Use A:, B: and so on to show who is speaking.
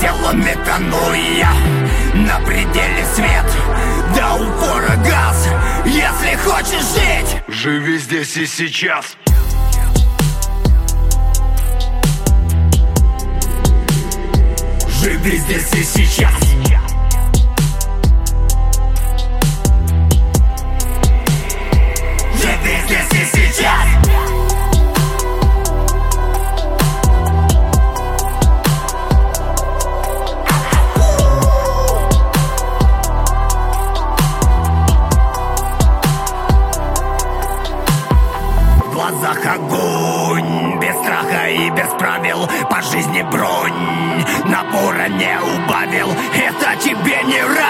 A: засела метанойя На пределе свет, до упора газ Если хочешь жить.
B: Живи здесь и сейчас.
A: Живи здесь и сейчас глазах огонь. Без страха и без правил По жизни бронь. Напора не убавил Это тебе не рай